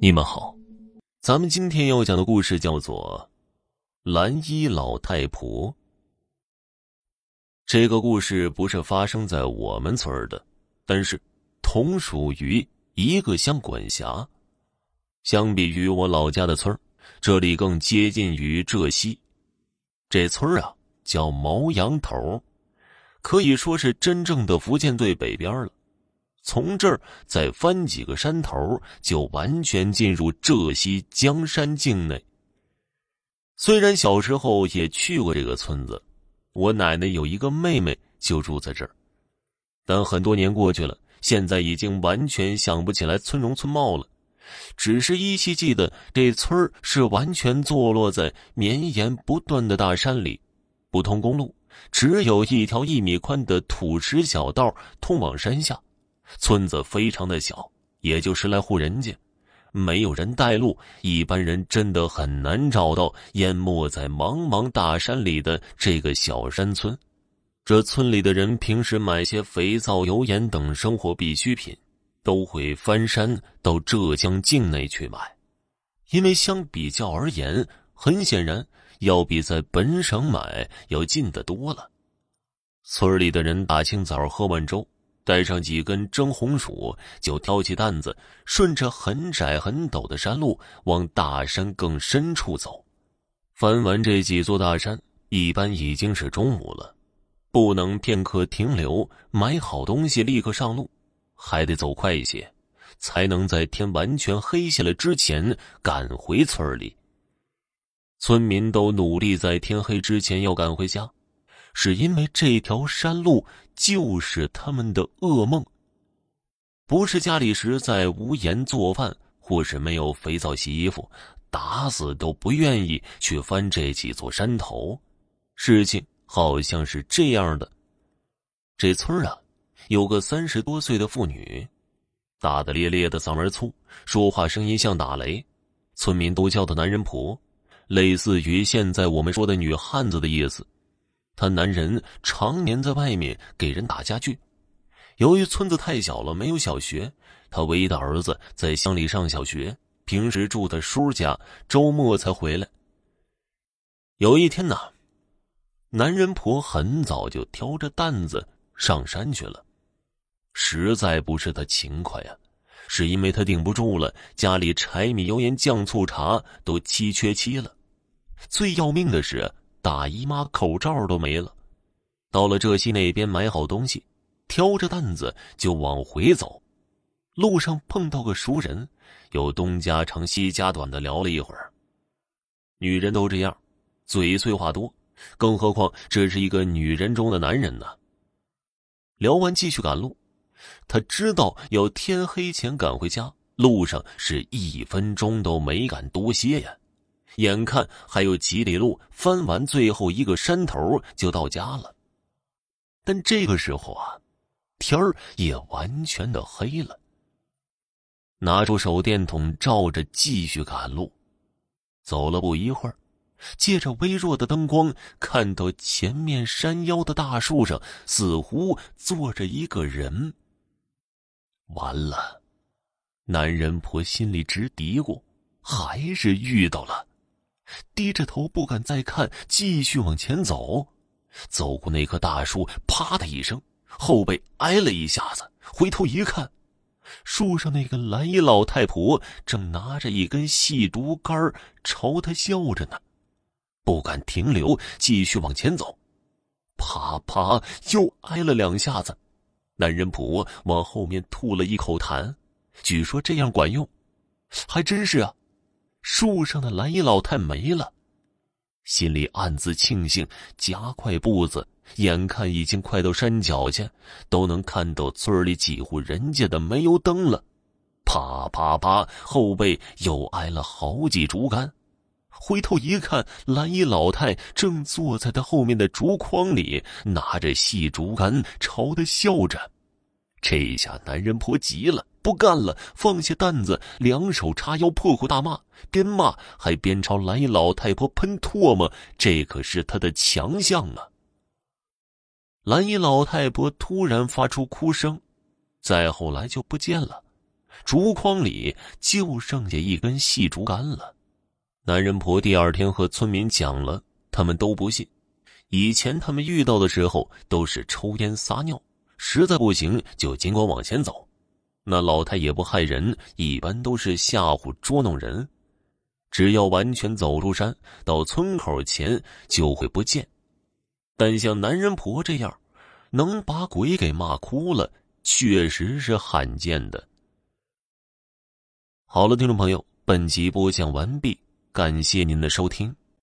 你们好，咱们今天要讲的故事叫做《蓝衣老太婆》。这个故事不是发生在我们村的，但是同属于一个乡管辖。相比于我老家的村这里更接近于浙西。这村啊叫毛羊头，可以说是真正的福建最北边了。从这儿再翻几个山头，就完全进入浙西江山境内。虽然小时候也去过这个村子，我奶奶有一个妹妹就住在这儿，但很多年过去了，现在已经完全想不起来村容村貌了，只是依稀记得这村是完全坐落在绵延不断的大山里，不通公路，只有一条一米宽的土石小道通往山下。村子非常的小，也就十来户人家，没有人带路，一般人真的很难找到淹没在茫茫大山里的这个小山村。这村里的人平时买些肥皂、油盐等生活必需品，都会翻山到浙江境内去买，因为相比较而言，很显然要比在本省买要近得多了。村里的人大清早喝完粥。带上几根蒸红薯，就挑起担子，顺着很窄很陡的山路往大山更深处走。翻完这几座大山，一般已经是中午了，不能片刻停留，买好东西立刻上路，还得走快一些，才能在天完全黑下来之前赶回村里。村民都努力在天黑之前要赶回家。是因为这条山路就是他们的噩梦。不是家里实在无盐做饭，或是没有肥皂洗衣服，打死都不愿意去翻这几座山头。事情好像是这样的：这村啊，有个三十多岁的妇女，大大咧咧的嗓门粗，说话声音像打雷，村民都叫她男人婆，类似于现在我们说的女汉子的意思。他男人常年在外面给人打家具，由于村子太小了，没有小学，他唯一的儿子在乡里上小学，平时住他叔家，周末才回来。有一天呢，男人婆很早就挑着担子上山去了，实在不是他勤快呀，是因为他顶不住了，家里柴米油盐酱醋茶都七缺七了，最要命的是。大姨妈口罩都没了，到了浙西那边买好东西，挑着担子就往回走。路上碰到个熟人，又东家长西家短的聊了一会儿。女人都这样，嘴碎话多，更何况这是一个女人中的男人呢。聊完继续赶路，他知道要天黑前赶回家，路上是一分钟都没敢多歇呀。眼看还有几里路，翻完最后一个山头就到家了。但这个时候啊，天儿也完全的黑了。拿出手电筒照着，继续赶路。走了不一会儿，借着微弱的灯光，看到前面山腰的大树上似乎坐着一个人。完了，男人婆心里直嘀咕，还是遇到了。低着头不敢再看，继续往前走。走过那棵大树，啪的一声，后背挨了一下子。回头一看，树上那个蓝衣老太婆正拿着一根细竹竿朝他笑着呢。不敢停留，继续往前走。啪啪，又挨了两下子。男人婆往后面吐了一口痰，据说这样管用，还真是啊。树上的蓝衣老太没了，心里暗自庆幸，加快步子。眼看已经快到山脚下，都能看到村里几户人家的煤油灯了。啪啪啪，后背又挨了好几竹竿。回头一看，蓝衣老太正坐在他后面的竹筐里，拿着细竹竿朝他笑着。这下男人婆急了。不干了，放下担子，两手叉腰，破口大骂，边骂还边朝蓝衣老太婆喷唾沫，这可是他的强项啊！蓝衣老太婆突然发出哭声，再后来就不见了，竹筐里就剩下一根细竹竿了。男人婆第二天和村民讲了，他们都不信。以前他们遇到的时候都是抽烟撒尿，实在不行就尽管往前走。那老太也不害人，一般都是吓唬捉弄人。只要完全走出山，到村口前就会不见。但像男人婆这样，能把鬼给骂哭了，确实是罕见的。好了，听众朋友，本集播讲完毕，感谢您的收听。